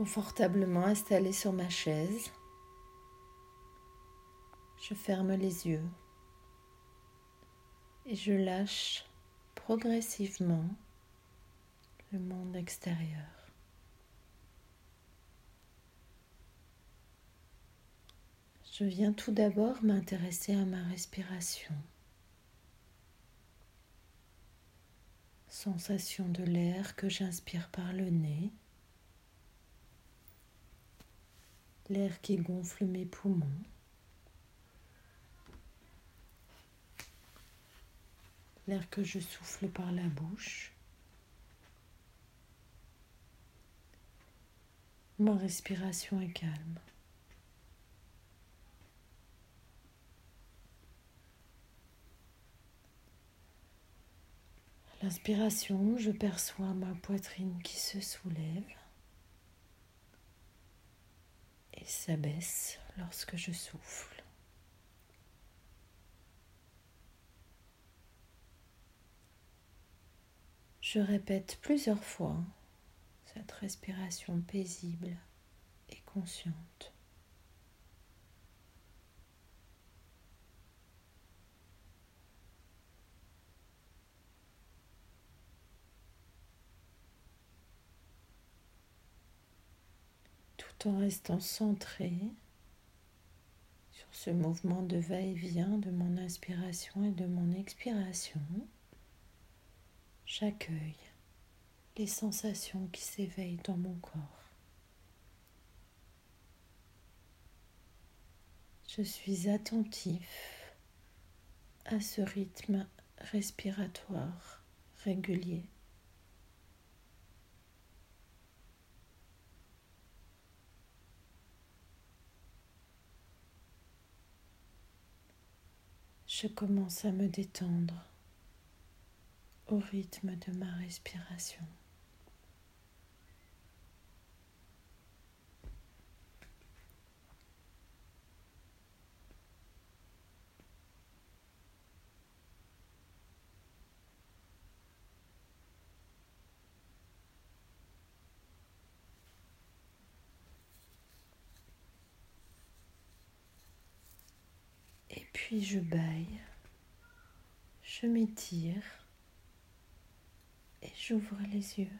Confortablement installé sur ma chaise, je ferme les yeux et je lâche progressivement le monde extérieur. Je viens tout d'abord m'intéresser à ma respiration. Sensation de l'air que j'inspire par le nez. L'air qui gonfle mes poumons. L'air que je souffle par la bouche. Ma respiration est calme. L'inspiration, je perçois ma poitrine qui se soulève et s'abaisse lorsque je souffle. Je répète plusieurs fois cette respiration paisible et consciente. En restant centré sur ce mouvement de va-et-vient de mon inspiration et de mon expiration, j'accueille les sensations qui s'éveillent dans mon corps. Je suis attentif à ce rythme respiratoire régulier. Je commence à me détendre au rythme de ma respiration. Puis je baille, je m'étire et j'ouvre les yeux.